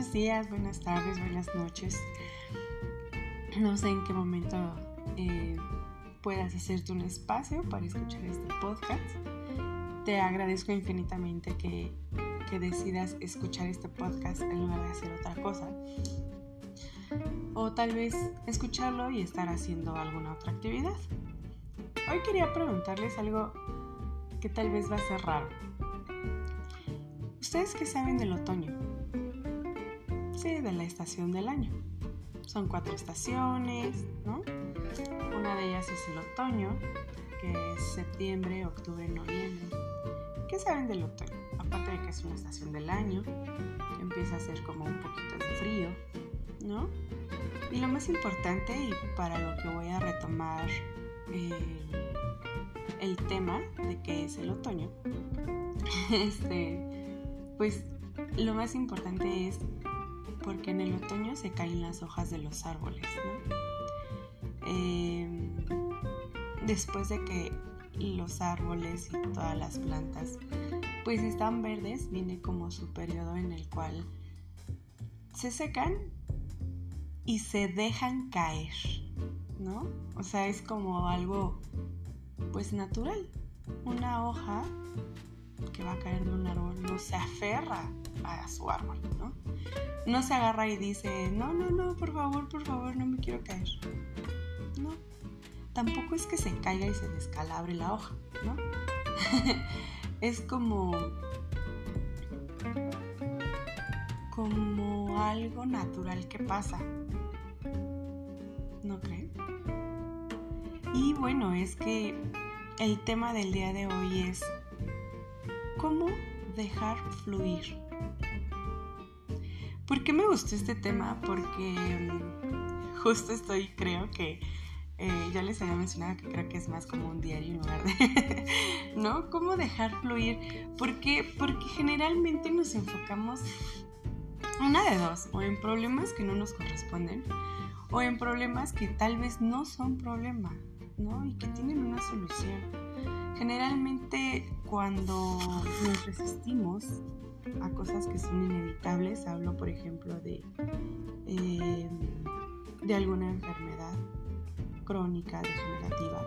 buenos días, buenas tardes, buenas noches. No sé en qué momento eh, puedas hacerte un espacio para escuchar este podcast. Te agradezco infinitamente que, que decidas escuchar este podcast en lugar de hacer otra cosa. O tal vez escucharlo y estar haciendo alguna otra actividad. Hoy quería preguntarles algo que tal vez va a ser raro. ¿Ustedes qué saben del otoño? Sí, de la estación del año. Son cuatro estaciones, ¿no? Una de ellas es el otoño, que es septiembre, octubre, noviembre. ¿Qué saben del otoño? Aparte de que es una estación del año, que empieza a ser como un poquito de frío, ¿no? Y lo más importante, y para lo que voy a retomar eh, el tema de qué es el otoño, este, pues lo más importante es porque en el otoño se caen las hojas de los árboles, ¿no? Em, después de que los árboles y todas las plantas pues están verdes, viene como su periodo en el cual se secan y se dejan caer, ¿no? O sea, es como algo pues natural. Una hoja que va a caer de un árbol no se aferra a su árbol, ¿no? No se agarra y dice, no, no, no, por favor, por favor, no me quiero caer. No. Tampoco es que se caiga y se descalabre la hoja, ¿no? es como como algo natural que pasa. ¿No creen? Y bueno, es que el tema del día de hoy es cómo dejar fluir. ¿Por qué me gustó este tema? Porque mm, justo estoy, creo que eh, ya les había mencionado que creo que es más como un diario en lugar de, ¿no? ¿Cómo dejar fluir? ¿Por qué? Porque generalmente nos enfocamos una de dos, o en problemas que no nos corresponden, o en problemas que tal vez no son problema, ¿no? Y que tienen una solución. Generalmente cuando nos resistimos a cosas que son inevitables, hablo por ejemplo de, eh, de alguna enfermedad crónica, degenerativa,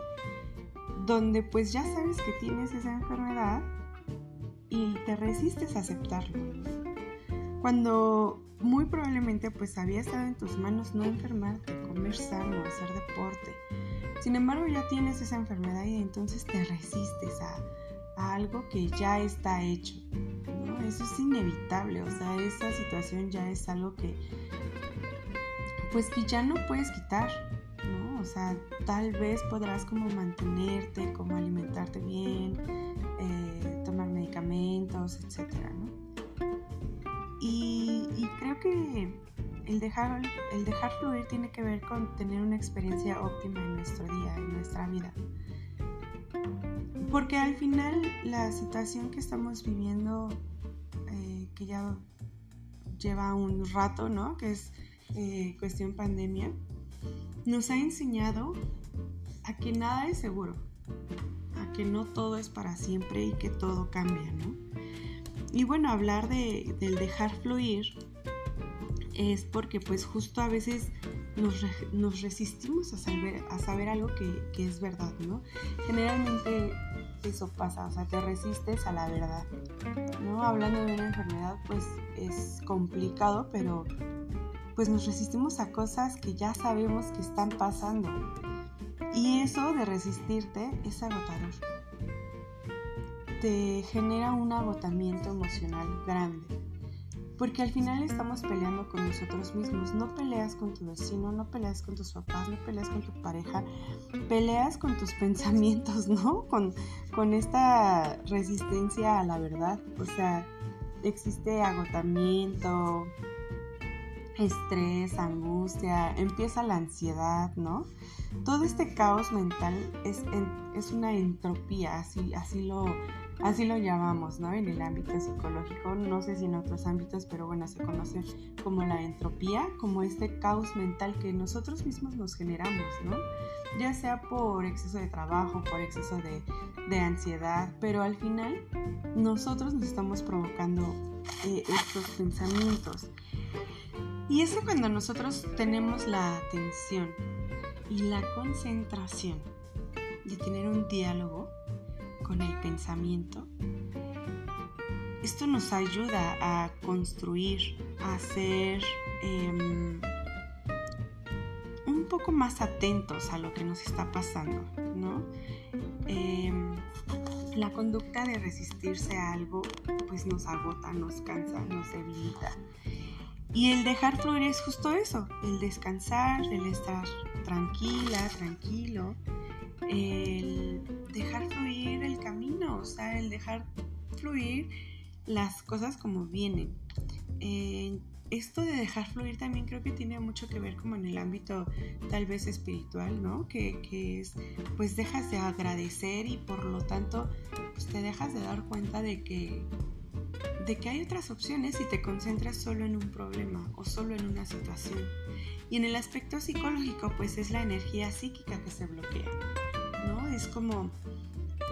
donde pues ya sabes que tienes esa enfermedad y te resistes a aceptarlo. Cuando muy probablemente pues había estado en tus manos no enfermarte, comer sano, hacer deporte, sin embargo, ya tienes esa enfermedad y entonces te resistes a, algo que ya está hecho. Eso es inevitable, o sea, esa situación ya es algo que, pues que ya no puedes quitar, ¿no? O sea, tal vez podrás como mantenerte, como alimentarte bien, eh, tomar medicamentos, etcétera, ¿no? y creo que el dejar, el dejar fluir tiene que ver con tener una experiencia óptima en nuestro día, en nuestra vida. Porque al final la situación que estamos viviendo, eh, que ya lleva un rato, ¿no? Que es eh, cuestión pandemia, nos ha enseñado a que nada es seguro, a que no todo es para siempre y que todo cambia, ¿no? Y bueno, hablar de, del dejar fluir es porque pues justo a veces nos, resistimos a saber, a saber algo que, es verdad, ¿no? Generalmente eso pasa, o sea, te resistes a la verdad, ¿no? Hablando de una enfermedad pues es complicado, pero pues nos resistimos a cosas que ya sabemos que están pasando. Y eso de resistirte es agotador. Te genera un agotamiento emocional grande porque al final estamos peleando con nosotros mismos. No peleas con tu vecino, no peleas con tus papás, no peleas con tu pareja, peleas con tus pensamientos, ¿no? Con, con esta resistencia a la verdad. O sea, existe agotamiento, estrés, angustia, empieza la ansiedad, ¿no? Todo este caos mental es, es una entropía, así, así lo Así lo llamamos, ¿no? En el ámbito psicológico, no sé si en otros ámbitos, pero bueno, se conoce como la entropía, como este caos mental que nosotros mismos nos generamos, ¿no? Ya sea por exceso de trabajo, por exceso de, de ansiedad, pero al final nosotros nos estamos provocando eh, estos pensamientos. Y es cuando nosotros tenemos la atención y la concentración de tener un diálogo con el pensamiento, esto nos ayuda a construir, a ser em, un poco más atentos a lo que nos está pasando, ¿no? Em, la conducta de resistirse a algo pues nos agota, nos cansa, nos debilita. Y el dejar fluir es justo eso, el descansar, el estar tranquila, tranquilo, el dejar fluir el camino, o sea, el dejar fluir las cosas como vienen. Eh, esto de dejar fluir también creo que tiene mucho que ver como en el ámbito tal vez espiritual, ¿no? Que, que, es, pues dejas de agradecer y por lo tanto pues te dejas de dar cuenta de que, de que hay otras opciones y te concentras solo en un problema o solo en una situación. Y en el aspecto psicológico pues es la energía psíquica que se bloquea, ¿no? Es como...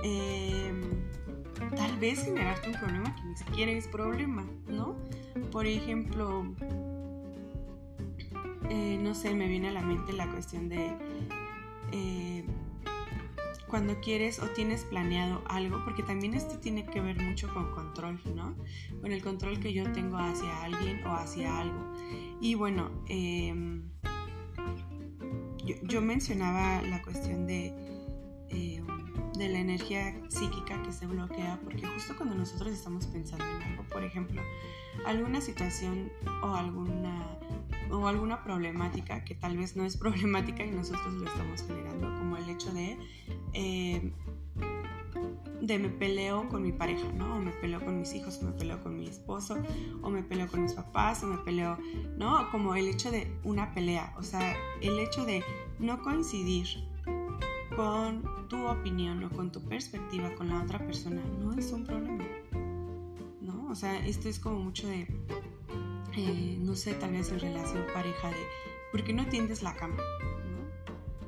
Eh, tal vez generarte un problema que ni siquiera es problema, ¿no? Por ejemplo, eh, no sé, me viene a la mente la cuestión de eh, cuando quieres o tienes planeado algo, porque también esto tiene que ver mucho con control, ¿no? Con el control que yo tengo hacia alguien o hacia algo. Y bueno, em, yo, mencionaba la cuestión de em, de la energía psíquica que se bloquea, porque justo cuando nosotros estamos pensando en algo, por ejemplo, alguna situación o alguna o alguna problemática que tal vez no es problemática y nosotros lo estamos generando, como el hecho de eh, de me peleo con mi pareja, ¿no? O me peleo con mis hijos, o me peleo con mi esposo, o me peleo con mis papás, o me peleo, ¿no? Como el hecho de una pelea, o sea, el hecho de no coincidir con tu opinión o con tu perspectiva con la otra persona no es un problema. ¿No? O sea, esto es como mucho de, eh, no sé, tal vez en relación pareja de, ¿por qué no tiendes la cama?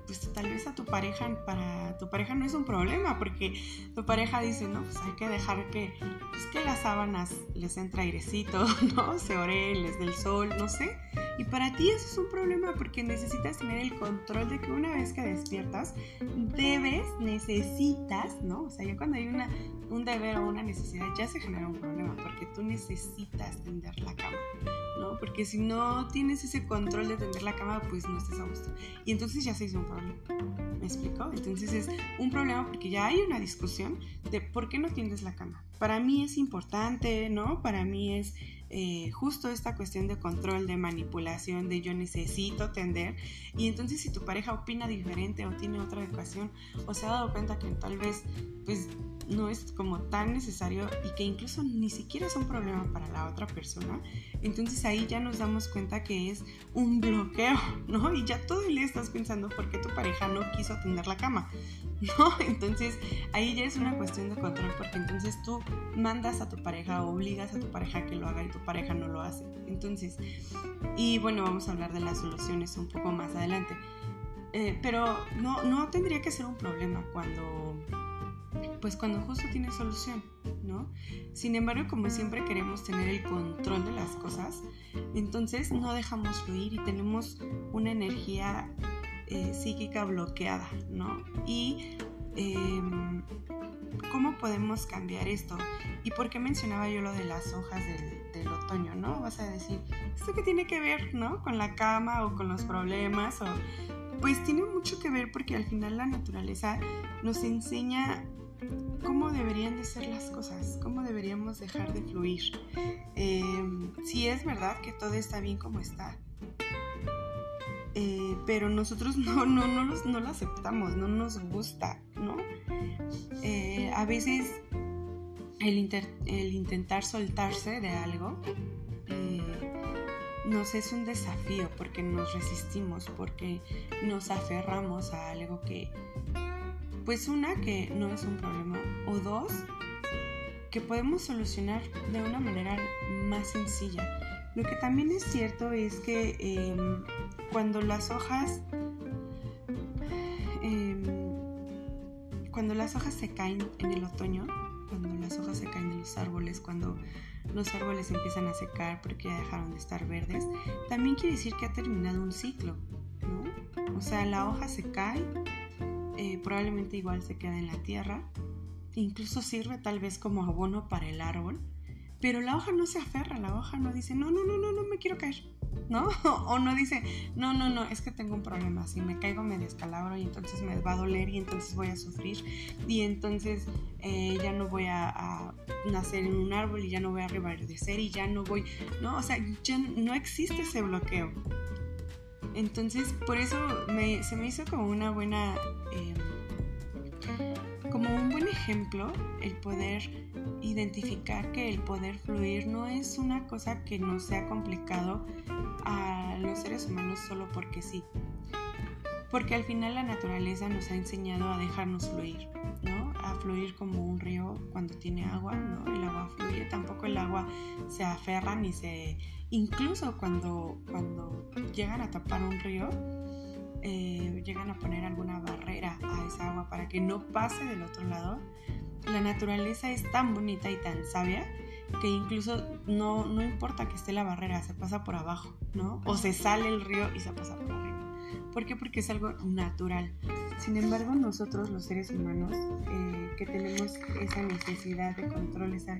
Pues tal vez a tu pareja, para tu pareja no es un problema, porque tu pareja dice, no, pues hay que dejar que, pues que las sábanas les entre airecito, ¿no? Se ore, les dé el sol, no sé. Y para ti eso es un problema porque necesitas tener el control de que una vez que despiertas, debes, necesitas, ¿no? O sea, ya cuando hay una, un deber o una necesidad, ya se genera un problema porque tú necesitas tender la cama. Porque si no tienes ese control de tender la cama, pues no estás a gusto. Y entonces ya se hizo un problema. ¿Me explico? Entonces es un problema porque ya hay una discusión de por qué no tiendes la cama. Para mí es importante, ¿no? Para mí es eh, justo esta cuestión de control, de manipulación, de yo necesito tender. Y entonces si tu pareja opina diferente o tiene otra educación o se ha dado cuenta que tal vez pues no es como tan necesario y que incluso ni siquiera es un problema para la otra persona, entonces ahí ya nos damos cuenta que es un bloqueo, ¿no? Y ya todo el día estás pensando por qué tu pareja no quiso atender la cama, ¿no? Entonces ahí ya es una cuestión de control porque entonces tú mandas a tu pareja, obligas a tu pareja que lo haga y tu pareja no lo hace. Entonces, y bueno, vamos a hablar de las soluciones un poco más adelante. Eh, pero no, no tendría que ser un problema cuando pues cuando justo tiene solución, ¿no? Sin embargo, como siempre queremos tener el control de las cosas, entonces no dejamos fluir y tenemos una energía eh, psíquica bloqueada, ¿no? Y em, ¿cómo podemos cambiar esto? ¿Y por qué mencionaba yo lo de las hojas del, otoño, no? Vas a decir, ¿esto qué tiene que ver, no? Con la cama o con los problemas o... Pues tiene mucho que ver porque al final la naturaleza nos enseña cómo deberían de ser las cosas, cómo deberíamos dejar de fluir. Em, si es verdad que todo está bien como está, eh, pero nosotros no, no, no, no, lo aceptamos, no nos gusta, ¿no? Eh, a veces el, el, intentar soltarse de algo eh, nos es un desafío porque nos resistimos, porque nos aferramos a algo que pues una, que no es un problema, o dos, que podemos solucionar de una manera más sencilla. Lo que también es cierto es que em, cuando las hojas em, cuando las hojas se caen en el otoño, cuando las hojas se caen de los árboles, cuando los árboles empiezan a secar porque ya dejaron de estar verdes, también quiere decir que ha terminado un ciclo, ¿no? O sea, la hoja se cae, eh, probablemente igual se queda en la tierra, incluso sirve tal vez como abono para el árbol, pero la hoja no se aferra, la hoja no dice, no, no, no, no, no me quiero caer, ¿no? O no dice, no, no, no, es que tengo un problema, si me caigo me descalabro y entonces me va a doler y entonces voy a sufrir y entonces eh, ya no voy a, nacer en un árbol y ya no voy a reverdecer y ya no voy, ¿no? O sea, ya no existe ese bloqueo. Entonces, por eso se me hizo como una buena... Em, como un buen ejemplo el poder identificar que el poder fluir no es una cosa que nos sea complicado a los seres humanos solo porque sí. Porque al final la naturaleza nos ha enseñado a dejarnos fluir, ¿no? A fluir como un río cuando tiene agua, ¿no? El agua fluye, tampoco el agua se aferra ni se... Incluso cuando, cuando llegan a tapar un río, eh, llegan a poner alguna barrera a esa agua para que no pase del otro lado, la naturaleza es tan bonita y tan sabia que incluso no, no importa que esté la barrera, se pasa por abajo, ¿no? O se sale el río y se pasa por arriba. ¿Por qué? Porque es algo natural. Sin embargo, nosotros los seres humanos eh, que tenemos esa necesidad de control, esa,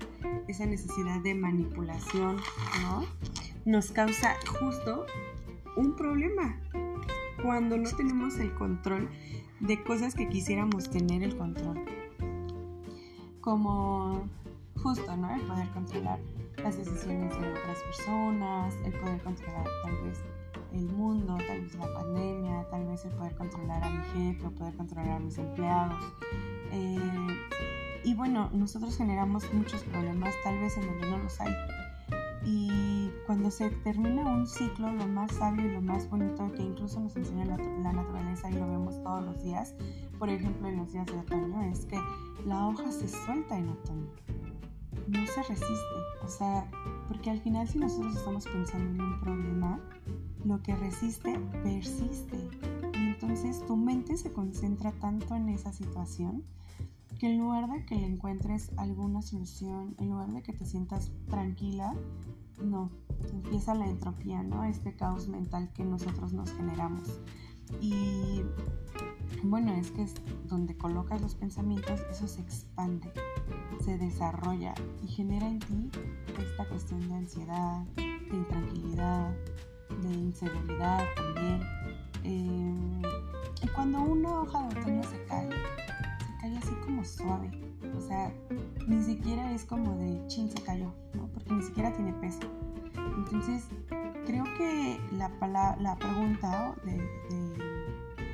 esa necesidad de manipulación, ¿no? Nos causa justo un problema cuando no tenemos el control de cosas que quisiéramos tener el control. Como justo, ¿no? El poder controlar las decisiones de otras personas, el poder controlar tal vez el mundo, tal vez la pandemia, tal vez el poder controlar a mi jefe o poder controlar a mis empleados. Eh, y bueno, nosotros generamos muchos problemas tal vez en donde no los hay. Y cuando se termina un ciclo, lo más sabio y lo más bonito que incluso nos enseña la, naturaleza y lo vemos todos los días, por ejemplo en los días de otoño, es que la hoja se suelta en otoño. No se resiste. O sea, porque al final si nosotros estamos pensando en un problema, lo que resiste persiste. Y entonces tu mente se concentra tanto en esa situación que en lugar de que encuentres alguna solución, en lugar de que te sientas tranquila, no, empieza la entropía, ¿no? Este caos mental que nosotros nos generamos. Y bueno, es que es donde colocas los pensamientos, eso se expande, se desarrolla y genera en ti esta cuestión de ansiedad, de intranquilidad, de inseguridad también. Eh, y cuando una hoja de otoño se cae, se cae así como suave. O sea, ni siquiera es como de chin se cayó, ¿no? Porque ni siquiera tiene peso. Entonces, creo que la, la pregunta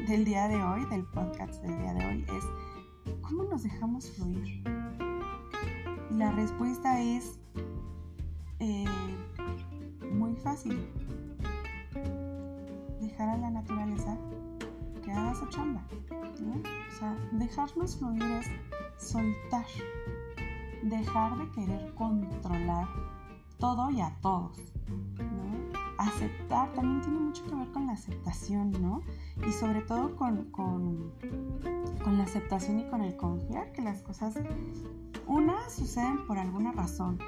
del día de hoy, del podcast del día de hoy, es ¿cómo nos dejamos fluir? Y la respuesta es eh, muy fácil. Dejar a la naturaleza que haga su chamba. O sea, dejarnos fluir es soltar, dejar de querer controlar todo y a todos, ¿no? Aceptar también tiene mucho que ver con la aceptación, ¿no? Y sobre todo con, con, con la aceptación y con el confiar que las cosas, una, suceden por alguna razón,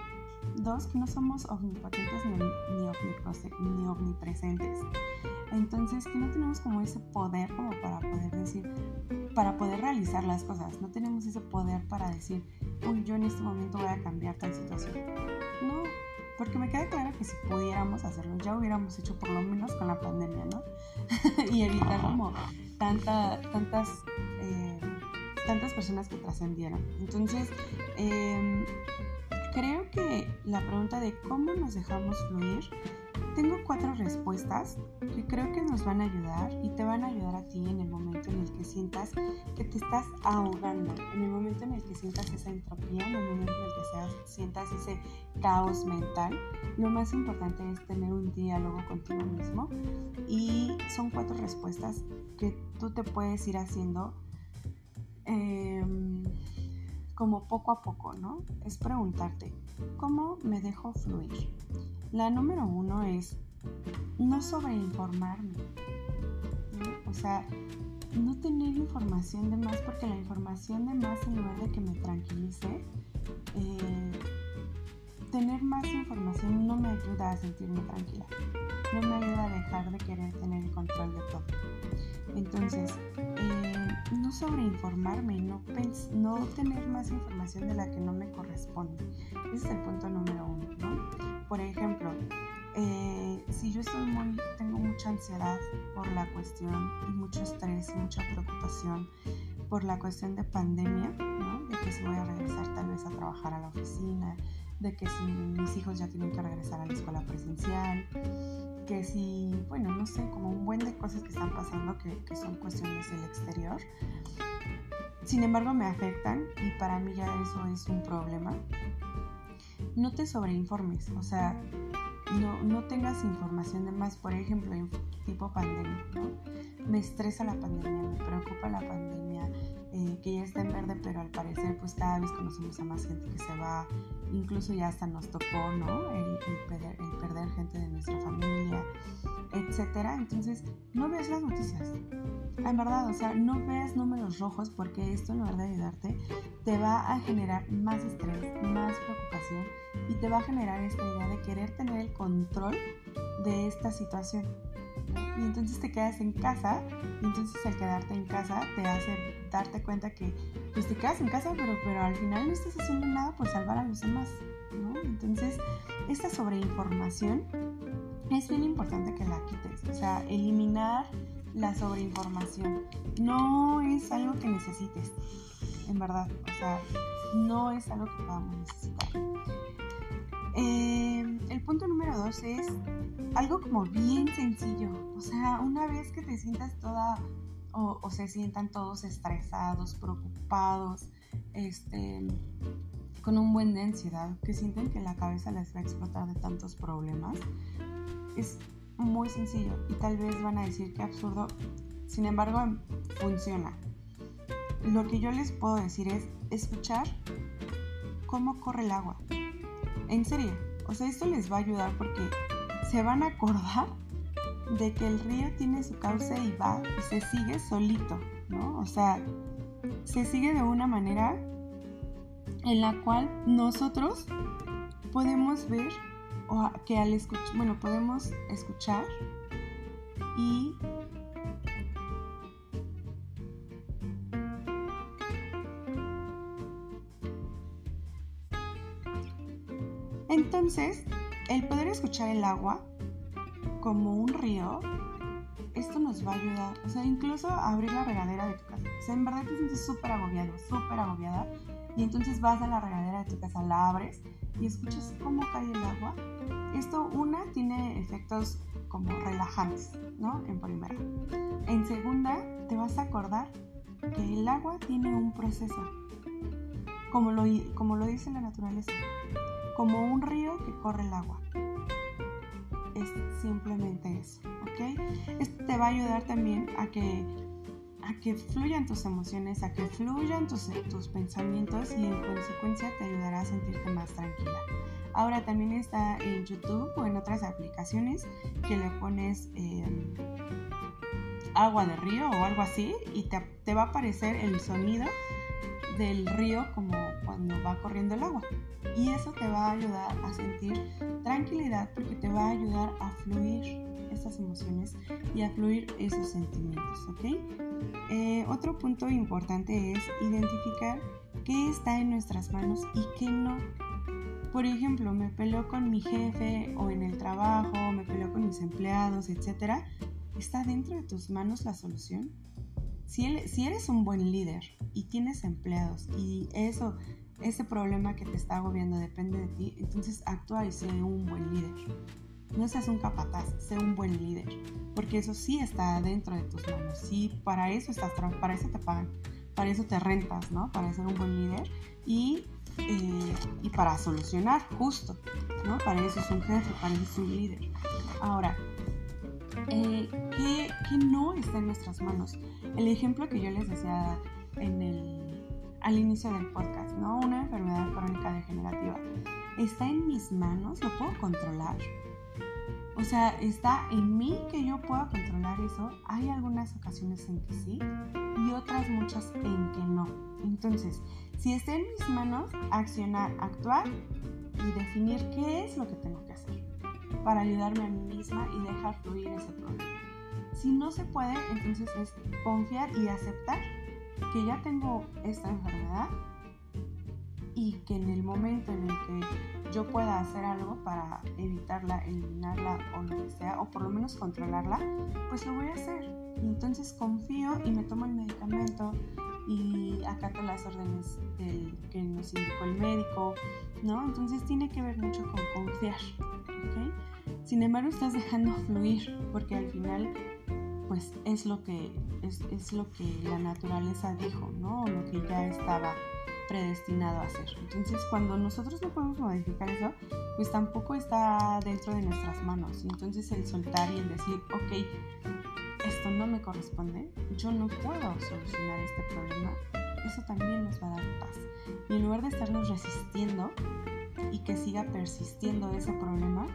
dos, que no somos omnipotentes ni, ni, ni omnipresentes. Entonces, que no tenemos como ese poder como para poder decir, para poder realizar las cosas. No tenemos ese poder para decir, uy, yo en este momento voy a cambiar tal situación. No, porque me queda claro que si pudiéramos hacerlo, ya hubiéramos hecho por lo menos con la pandemia, ¿no? y evitar como tanta, tantas, eh, tantas personas que trascendieron. Entonces, eh, creo que la pregunta de cómo nos dejamos fluir tengo cuatro respuestas que creo que nos van a ayudar y te van a ayudar a ti en el momento en el que sientas que te estás ahogando, en el momento en el que sientas esa entropía, en el momento en el que sientas ese caos mental. Lo más importante es tener un diálogo contigo mismo y son cuatro respuestas que tú te puedes ir haciendo. Em, como poco a poco, ¿no? Es preguntarte, ¿cómo me dejo fluir? La número uno es no sobreinformarme. O sea, no tener información de más porque la información de más en lugar de que me tranquilice, eh, tener más información no me ayuda a sentirme tranquila, no me ayuda a dejar de querer tener el control de todo. Entonces, eh, no sobreinformarme no, no tener más información de la que no me corresponde. Ese es el punto número uno, ¿no? Por ejemplo, eh, si yo estoy muy, tengo mucha ansiedad por la cuestión y mucho estrés y mucha preocupación por la cuestión de pandemia, de que si voy a regresar tal vez a trabajar a la oficina, de que si mis hijos ya tienen que regresar a la escuela presencial, que si, bueno, no sé, como un buen de cosas que están pasando que, que son cuestiones del exterior. Sin embargo, me afectan y para mí ya eso es un problema. No te sobreinformes, o sea, no, no tengas información de más, por ejemplo, tipo pandemia, ¿no? Me estresa la pandemia, me preocupa la pandemia, eh, que ya está en verde, pero al parecer pues cada vez conocemos a más gente que se va, incluso ya hasta nos tocó, ¿no? El, perder, el perder, gente de nuestra familia, etcétera. Entonces, no ves las noticias. En verdad, o sea, no veas números rojos porque esto en lugar de ayudarte te va a generar más estrés, más preocupación y te va a generar esta idea de querer tener el control de esta situación y entonces te quedas en casa y entonces al quedarte en casa te hace darte cuenta que pues te quedas en casa pero, pero al final no estás haciendo nada por salvar a los demás, ¿no? Entonces esta sobreinformación es bien importante que la quites, o sea, eliminar la sobreinformación no es algo que necesites, en verdad, o sea, no es algo que podamos necesitar. Eh, el punto número dos es algo como bien sencillo. O sea, una vez que te sientas toda o, se sientan todos estresados, preocupados, este, con un buen de ansiedad, que sienten que la cabeza les va a explotar de tantos problemas, es muy sencillo y tal vez van a decir que absurdo, sin embargo funciona. Lo que yo les puedo decir es escuchar cómo corre el agua. En serio, o sea, esto les va a ayudar porque se van a acordar de que el río tiene su cauce y va y se sigue solito, ¿no? O sea, se sigue de una manera en la cual nosotros podemos ver o que al escuchar, bueno, podemos escuchar y entonces el poder escuchar el agua como un río, esto nos va a ayudar. O sea, incluso abrir la regadera de tu casa. O sea, en verdad te sientes súper agobiado, súper agobiada. Y entonces vas a la regadera de tu casa, la abres y escuchas cómo cae el agua. Esto, una, tiene efectos como relajantes, ¿no? En primera. En segunda, te vas a acordar que el agua tiene un proceso, como lo, como lo dice la naturaleza como un río que corre el agua. Es simplemente eso, ¿ok? Esto te va a ayudar también a que, a que fluyan tus emociones, a que fluyan tus, tus pensamientos y en consecuencia te ayudará a sentirte más tranquila. Ahora también está en YouTube o en otras aplicaciones que le pones em, agua de río o algo así y te, te va a aparecer el sonido del río como cuando va corriendo el agua. Y eso te va a ayudar a sentir tranquilidad porque te va a ayudar a fluir estas emociones y a fluir esos sentimientos, ¿ok? Eh, otro punto importante es identificar qué está en nuestras manos y qué no. Por ejemplo, me peleo con mi jefe o en el trabajo, me peleo con mis empleados, etc. ¿Está dentro de tus manos la solución? Si, eres un buen líder y tienes empleados y eso, ese problema que te está agobiando depende de ti, entonces actúa y sé un buen líder. No seas un capataz, sé un buen líder, porque eso sí está dentro de tus manos. Sí, para eso estás, para eso te pagan, para eso te rentas, ¿no? Para ser un buen líder y, eh, y para solucionar justo, ¿no? Para eso es un jefe, para eso es un líder. Ahora, eh, ¿qué, no está en nuestras manos? El ejemplo que yo les decía en el, al inicio del podcast, ¿no? Una enfermedad crónica degenerativa. ¿Está en mis manos? ¿Lo puedo controlar? O sea, ¿está en mí que yo pueda controlar eso? Hay algunas ocasiones en que sí y otras muchas en que no. Entonces, Si está en mis manos, accionar, actuar y definir qué es lo que tengo que hacer para ayudarme a mí misma y dejar fluir ese problema. Si no se puede, entonces es confiar y aceptar que ya tengo esta enfermedad y que en el momento en el que yo pueda hacer algo para evitarla, eliminarla o lo que sea, o por lo menos controlarla, pues lo voy a hacer. Entonces confío y me tomo el medicamento y acato las órdenes del, que nos indicó el médico, ¿no? Entonces tiene que ver mucho con confiar. Sin embargo, estás dejando fluir, porque al final, pues es lo que, es, es lo que la naturaleza dijo, ¿no? O lo que ya estaba predestinado a hacer. Entonces, cuando nosotros no podemos modificar eso, pues tampoco está dentro de nuestras manos. Entonces, el soltar y el decir, ok, esto no me corresponde, yo no puedo solucionar este problema, eso también nos va a dar paz. Y en lugar de estarnos resistiendo y que siga persistiendo ese problema,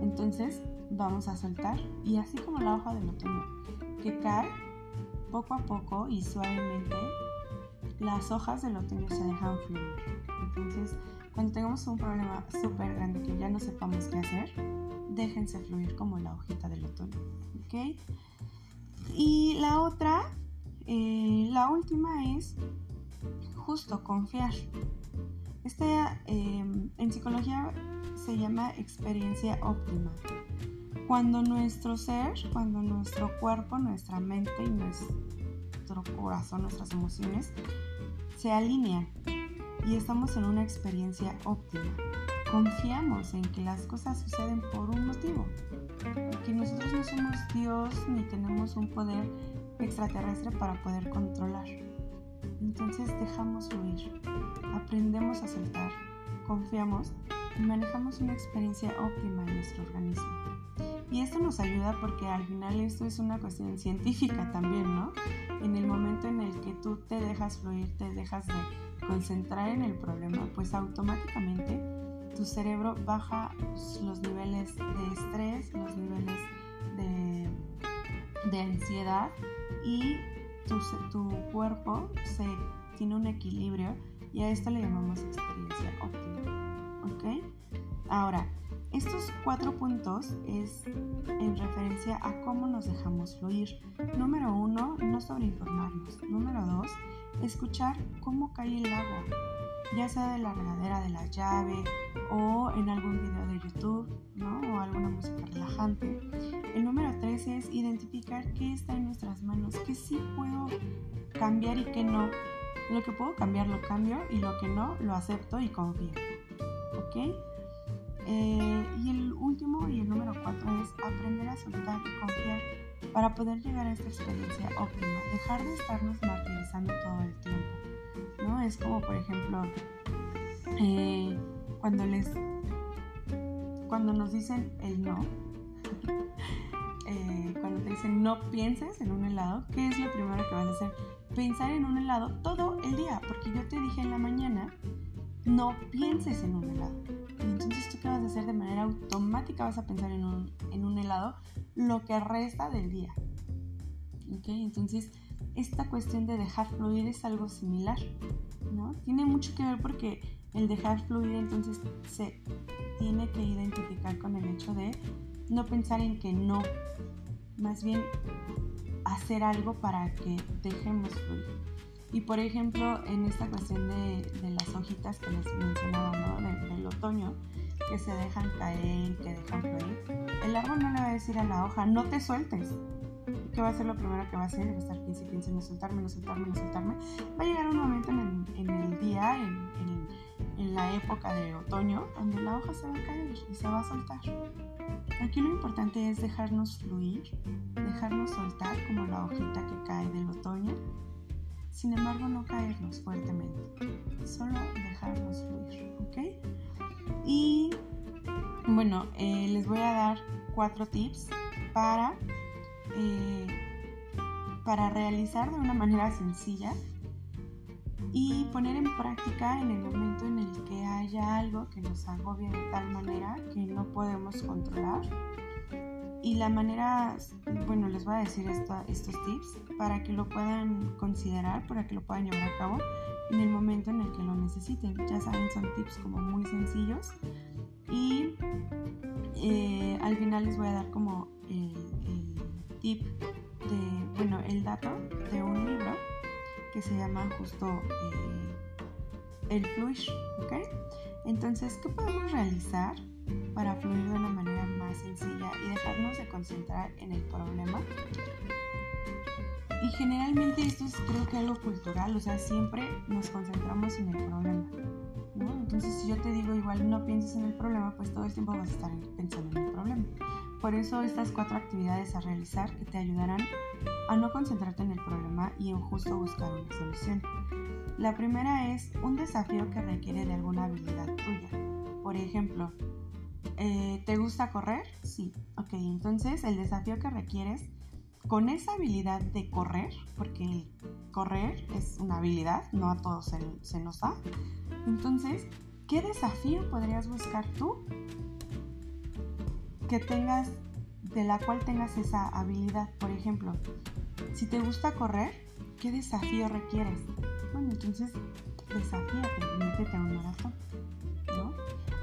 entonces vamos a soltar y así como la hoja del otoño que cae poco a poco y suavemente las hojas del otoño se dejan fluir. Entonces, cuando tengamos un problema súper grande que ya no sepamos qué hacer, déjense fluir como la hojita del otoño. Y la otra, eh, la última es justo confiar. Este en psicología se llama experiencia óptima. Cuando nuestro ser, cuando nuestro cuerpo, nuestra mente y nuestro corazón, nuestras emociones se alinean y estamos en una experiencia óptima. Confiamos en que las cosas suceden por un motivo, que nosotros no somos Dios ni tenemos un poder extraterrestre para poder controlar. Entonces dejamos fluir, aprendemos a soltar, confiamos y manejamos una experiencia óptima en nuestro organismo. Y esto nos ayuda porque al final esto es una cuestión científica también, ¿no? En el momento en el que tú te dejas fluir, te dejas de concentrar en el problema, pues automáticamente tu cerebro baja los niveles de estrés, los niveles de, de ansiedad y tu, tu cuerpo se, tiene un equilibrio y a esto le llamamos experiencia óptima. ¿Ok? Ahora, estos cuatro puntos es en referencia a cómo nos dejamos fluir. Número uno, no sobreinformarnos. Número dos, escuchar cómo cae el agua, ya sea de la regadera de la llave o en algún video de YouTube, ¿no? O alguna música relajante. El número tres es identificar qué está en nuestras manos, qué sí puedo cambiar y qué no. Lo que puedo cambiar lo cambio y lo que no lo acepto y confío. ¿Ok? Eh, y el último y el número cuatro es aprender a soltar y confiar para poder llegar a esta experiencia óptima, dejar de estarnos martirizando todo el tiempo. ¿no? Es como, por ejemplo, eh, cuando les cuando nos dicen el no, eh, cuando te dicen no pienses en un helado, ¿qué es lo primero que vas a hacer? Pensar en un helado todo el día, porque yo te dije en la mañana, no pienses en un helado entonces tú qué vas a hacer de manera automática, vas a pensar en un, en un helado lo que resta del día. ¿Ok? Entonces esta cuestión de dejar fluir es algo similar, ¿no? Tiene mucho que ver porque el dejar fluir entonces se tiene que identificar con el hecho de no pensar en que no, más bien hacer algo para que dejemos fluir. Y por ejemplo, en esta cuestión de, las hojitas que les mencionaba, ¿no? del otoño, que se dejan caer, que dejan fluir, el árbol no le va a decir a la hoja, no te sueltes. ¿Qué va a ser lo primero que va a hacer? Va a estar 15 15, no soltarme, no soltarme, no soltarme. Va a llegar un momento en el, día, en, en la época de otoño, donde la hoja se va a caer y se va a soltar. Aquí lo importante es dejarnos fluir, dejarnos soltar como la hojita que cae del otoño sin embargo, no caernos fuertemente, solo dejarnos fluir, ¿ok? Y bueno, eh, les voy a dar cuatro tips para, eh, para realizar de una manera sencilla y poner en práctica en el momento en el que haya algo que nos agobie de tal manera que no podemos controlar y la manera, bueno, les voy a decir estos tips para que lo puedan considerar, para que lo puedan llevar a cabo en el momento en el que lo necesiten. Ya saben, son tips como muy sencillos y eh, al final les voy a dar como el, tip de, bueno, el dato de un libro que se llama justo eh, el fluir, ¿ok? Entonces, ¿qué podemos realizar para fluir de una manera más sencilla y dejarnos de concentrar en el problema? Y generalmente esto es creo que algo cultural, o sea, siempre nos concentramos en el problema. ¿no? Entonces si yo te digo igual no pienses en el problema, pues todo el tiempo vas a estar pensando en el problema. Por eso estas cuatro actividades a realizar que te ayudarán a no concentrarte en el problema y en justo buscar una solución. La primera es un desafío que requiere de alguna habilidad tuya. Por ejemplo, eh, ¿te gusta correr? Sí. Ok, entonces el desafío que requieres con esa habilidad de correr, porque correr es una habilidad, no a todos se, nos da. Entonces, ¿qué desafío podrías buscar tú que tengas, de la cual tengas esa habilidad? Por ejemplo, si te gusta correr, ¿qué desafío requieres? Bueno, entonces desafíate, métete a un maratón.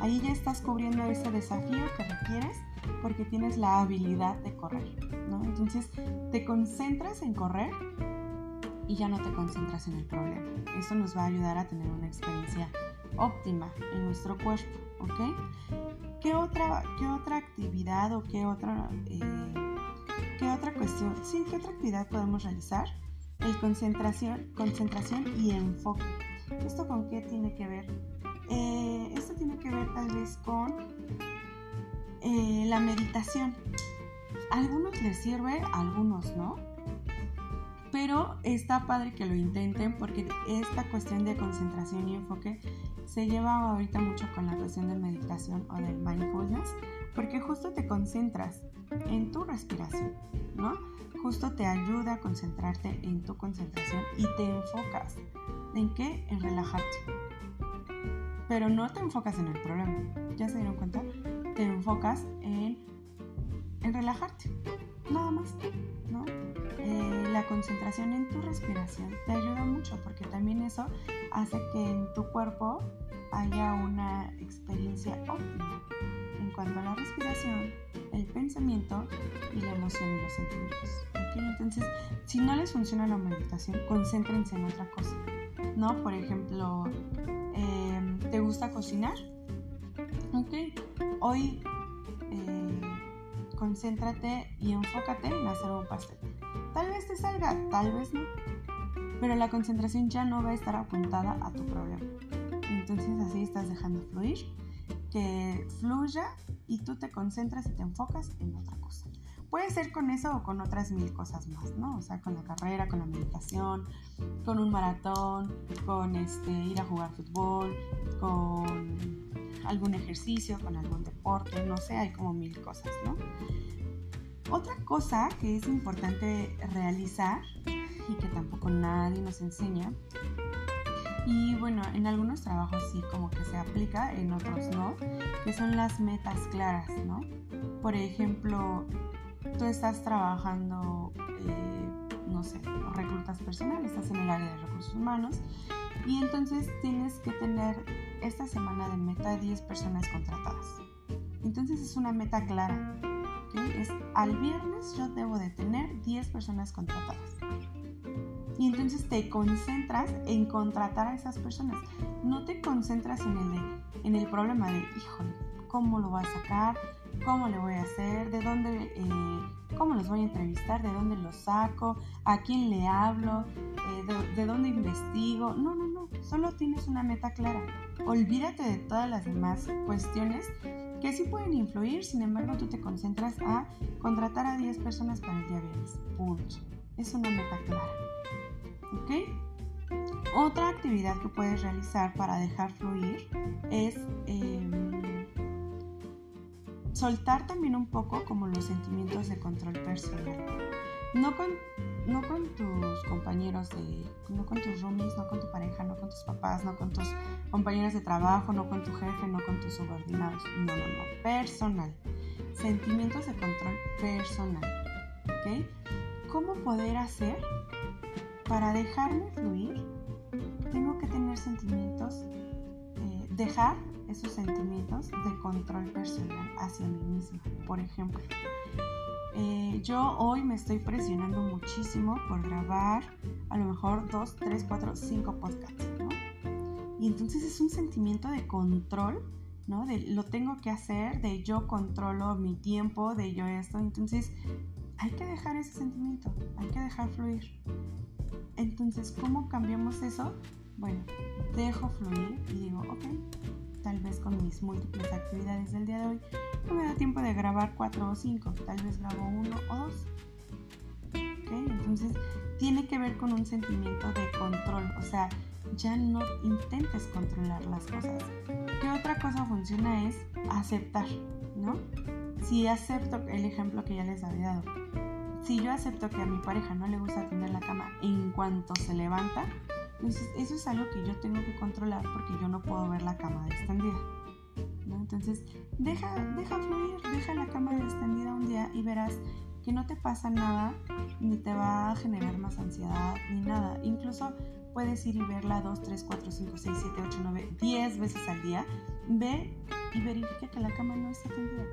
Ahí ya estás cubriendo ese desafío que requieres porque tienes la habilidad de correr, ¿no? Entonces te concentras en correr y ya no te concentras en el problema. Eso nos va a ayudar a tener una experiencia óptima en nuestro cuerpo, ¿ok? ¿Qué otra, qué otra actividad o qué otra, eh, qué otra cuestión? Sí, ¿qué otra actividad podemos realizar? El concentración, concentración y enfoque. ¿Esto con qué tiene que ver? Eh, esto tiene que ver tal vez con eh, la meditación. A algunos les sirve, a algunos no. Pero está padre que lo intenten porque esta cuestión de concentración y enfoque se lleva ahorita mucho con la cuestión de meditación o del mindfulness, porque justo te concentras en tu respiración, ¿no? Justo te ayuda a concentrarte en tu concentración y te enfocas. ¿En qué? En relajarte. Pero no te enfocas en el problema. ¿Ya se dieron cuenta? te enfocas en, en relajarte, nada más, ¿no? Eh, la concentración en tu respiración te ayuda mucho porque también eso hace que en tu cuerpo haya una experiencia óptima en cuanto a la respiración, el pensamiento y la emoción y los sentimientos. Entonces, si no les funciona la meditación, concéntrense en otra cosa. ¿No? Por ejemplo, em, ¿te gusta cocinar? Ok, hoy eh, concéntrate y enfócate en hacer un pastel. Tal vez te salga, tal vez no, pero la concentración ya no va a estar apuntada a tu problema. Entonces así estás dejando fluir, que fluya y tú te concentras y te enfocas en otra cosa. Puede ser con eso o con otras mil cosas más, ¿no? O sea, con la carrera, con la meditación, con un maratón, con este, ir a jugar fútbol, con algún ejercicio, con algún deporte, no sé, hay como mil cosas, ¿no? Otra cosa que es importante realizar y que tampoco nadie nos enseña, y bueno, en algunos trabajos sí como que se aplica, en otros no, que son las metas claras, ¿no? Por ejemplo, tú estás trabajando, eh, no sé, reclutas personales, estás en el área de recursos humanos y entonces tienes que tener esta semana de meta 10 personas contratadas. Entonces es una meta clara. Es al viernes yo debo de tener 10 personas contratadas. Y entonces te concentras en contratar a esas personas. No te concentras en el, en el problema de, híjole, ¿cómo lo voy a sacar? ¿Cómo le voy a hacer? ¿De dónde, eh, cómo los voy a entrevistar? ¿De dónde los saco? ¿A quién le hablo? Eh, de, ¿De dónde investigo? No, no, no. Solo tienes una meta clara olvídate de todas las demás cuestiones que sí pueden influir, sin embargo tú te concentras a contratar a 10 personas para el día viernes. Punto. Es una meta clara. ¿Ok? Otra actividad que puedes realizar para dejar fluir es em, soltar también un poco como los sentimientos de control personal. No con no con tus compañeros de, no con tus roomies, no con tu pareja, no con tus papás, no con tus compañeros de trabajo, no con tu jefe, no con tus subordinados. No, no, no. Personal. Sentimientos de control personal. ¿Ok? ¿Cómo poder hacer para dejarme fluir tengo que tener sentimientos, eh, dejar esos sentimientos de control personal hacia mí misma. Por ejemplo, eh, yo hoy me estoy presionando muchísimo por grabar a lo mejor dos, tres, cuatro, cinco podcasts, ¿no? Y entonces es un sentimiento de control, ¿no? De lo tengo que hacer, de yo controlo mi tiempo, de yo esto. Entonces hay que dejar ese sentimiento, hay que dejar fluir. Entonces, ¿cómo cambiamos eso? Bueno, dejo fluir y digo, ok, tal vez con mis múltiples actividades del día de hoy no me da tiempo de grabar cuatro o cinco, tal vez grabo uno o dos. Entonces tiene que ver con un sentimiento de control, o sea, ya no intentes controlar las cosas. ¿Qué otra cosa funciona es aceptar, ¿no? Si acepto el ejemplo que ya les había dado, si yo acepto que a mi pareja no le gusta atender la cama en cuanto se levanta, entonces, eso es algo que yo tengo que controlar porque yo no puedo ver la cama extendida. Entonces, deja, deja fluir, deja la cama extendida un día y verás que no te pasa nada, ni te va a generar más ansiedad, ni nada. Incluso puedes ir y verla 2, 3, 4, 5, 6, 7, 8, 9, 10 veces al día. Ve y verifica que la cama no está tendida.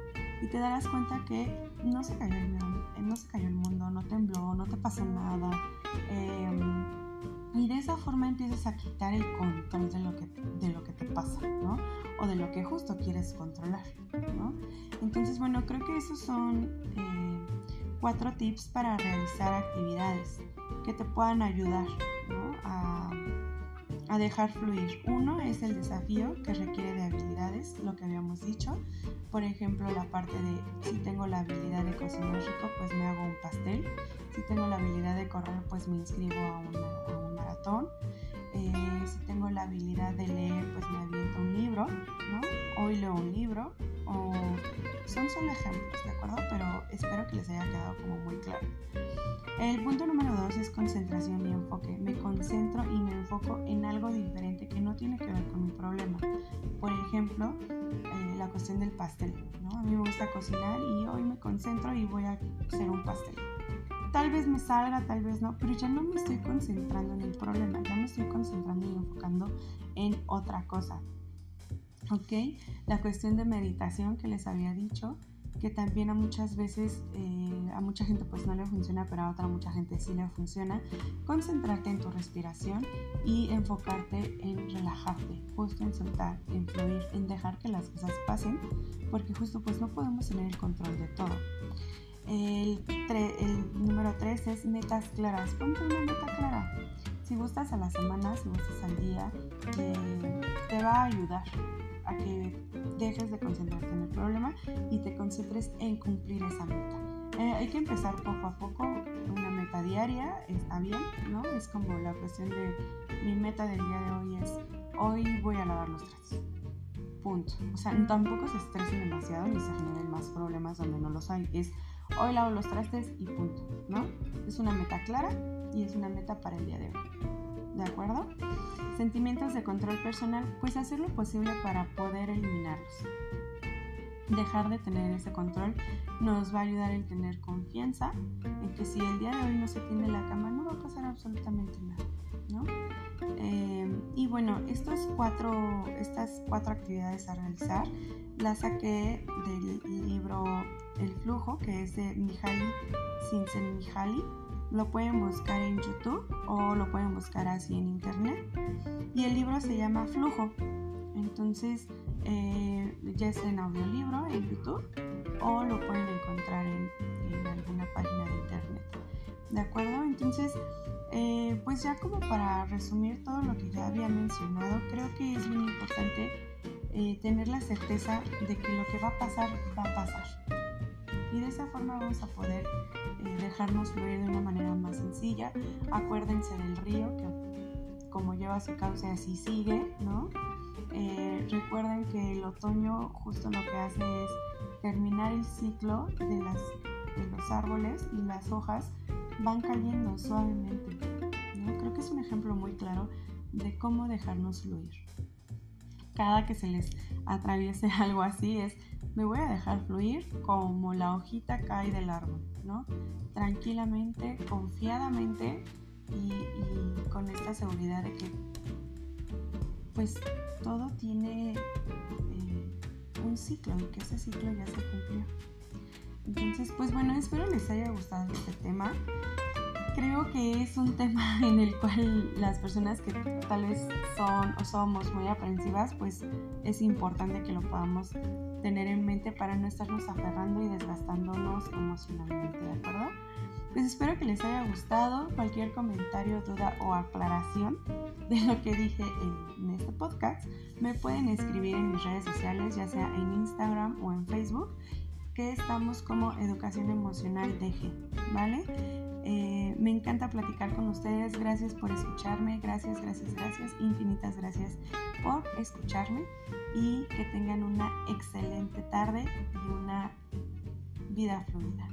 Y te darás cuenta que no se cayó el mundo, no se cayó el mundo, no tembló, no te pasó nada. Eh, y de esa forma empiezas a quitar el control de lo que, de lo que te pasa, ¿no? O de lo que justo quieres controlar, ¿no? Entonces, bueno, creo que esos son eh, cuatro tips para realizar actividades que te puedan ayudar, a dejar fluir. Uno es el desafío que requiere de habilidades, lo que habíamos dicho. Por ejemplo, la parte de si tengo la habilidad de cocinar rico, pues me hago un pastel. Si tengo la habilidad de correr, pues me inscribo a, un maratón. Eh, si tengo la habilidad de leer, pues me aviento un libro, ¿no? Hoy leo un libro. Son solo ejemplos, ¿de acuerdo? Pero espero que les haya quedado como muy claro. El punto número dos es concentración y enfoque. Me concentro y me enfoco en algo diferente que no tiene que ver con mi problema. Por ejemplo, eh, la cuestión del pastel. ¿no? A mí me gusta cocinar y hoy me concentro y voy a hacer un pastel. Tal vez me salga, tal vez no, pero ya no me estoy concentrando en el problema, ya me estoy concentrando y enfocando en otra cosa. ¿Ok? La cuestión de meditación que les había dicho, que también a muchas veces, eh, a mucha gente pues no le funciona, pero a otra mucha gente sí le funciona, concentrarte en tu respiración y enfocarte en relajarte, justo en soltar, en fluir, en dejar que las cosas pasen, porque justo pues no podemos tener el control de todo. El, el número 3 es metas claras. Ponte una meta clara. Si gustas a la semana, si gustas al día, eh, te va a ayudar a que dejes de concentrarte en el problema y te concentres en cumplir esa meta. Eh, hay que empezar poco a poco, una meta diaria está bien, ¿no? Es como la cuestión de mi meta del día de hoy es, hoy voy a lavar los trastes. Punto. O sea, tampoco se estresen demasiado ni se generen más problemas donde no los hay. Es, hoy lavo los trastes y punto, ¿no? Es una meta clara y es una meta para el día de hoy. ¿De acuerdo? Sentimientos de control personal, pues hacer lo posible para poder eliminarlos. Dejar de tener ese control nos va a ayudar a tener confianza en que si el día de hoy no se tiende la cama no va a pasar absolutamente nada, ¿no? Em, y bueno, estos cuatro, estas cuatro actividades a realizar las saqué del libro El Flujo, que es de Mihaly Csikszentmihalyi lo pueden buscar en YouTube o lo pueden buscar así en internet. Y el libro se llama Flujo. Entonces eh, ya es en audiolibro en YouTube o lo pueden encontrar en, alguna página de internet. ¿De acuerdo? Entonces, eh, pues ya como para resumir todo lo que ya había mencionado, creo que es muy importante eh, tener la certeza de que lo que va a pasar va a pasar. Y de esa forma vamos a poder eh, dejarnos fluir de una manera más sencilla. Acuérdense del río, que como lleva su cauce así sigue, ¿no? Eh, recuerden que el otoño justo lo que hace es terminar el ciclo de, las, de los árboles y las hojas van cayendo suavemente. ¿no? Creo que es un ejemplo muy claro de cómo dejarnos fluir. Cada que se les atraviese algo así es me voy a dejar fluir como la hojita cae del árbol, ¿no? Tranquilamente, confiadamente y, con esta seguridad de que pues todo tiene eh, un ciclo y que ese ciclo ya se cumplió. Entonces, pues bueno, espero les haya gustado este tema. Creo que es un tema en el cual las personas que tal vez son o somos muy aprensivas, pues es importante que lo podamos tener en mente para no estarnos aferrando y desgastándonos emocionalmente, ¿de acuerdo? Pues espero que les haya gustado. Cualquier comentario, duda o aclaración de lo que dije en, este podcast, me pueden escribir en mis redes sociales, ya sea en Instagram o en Facebook, que estamos como Educación Emocional DG, ¿vale? Eh, me encanta platicar con ustedes. Gracias por escucharme. Gracias, gracias, gracias. Infinitas gracias por escucharme y que tengan una excelente tarde y una vida fluida.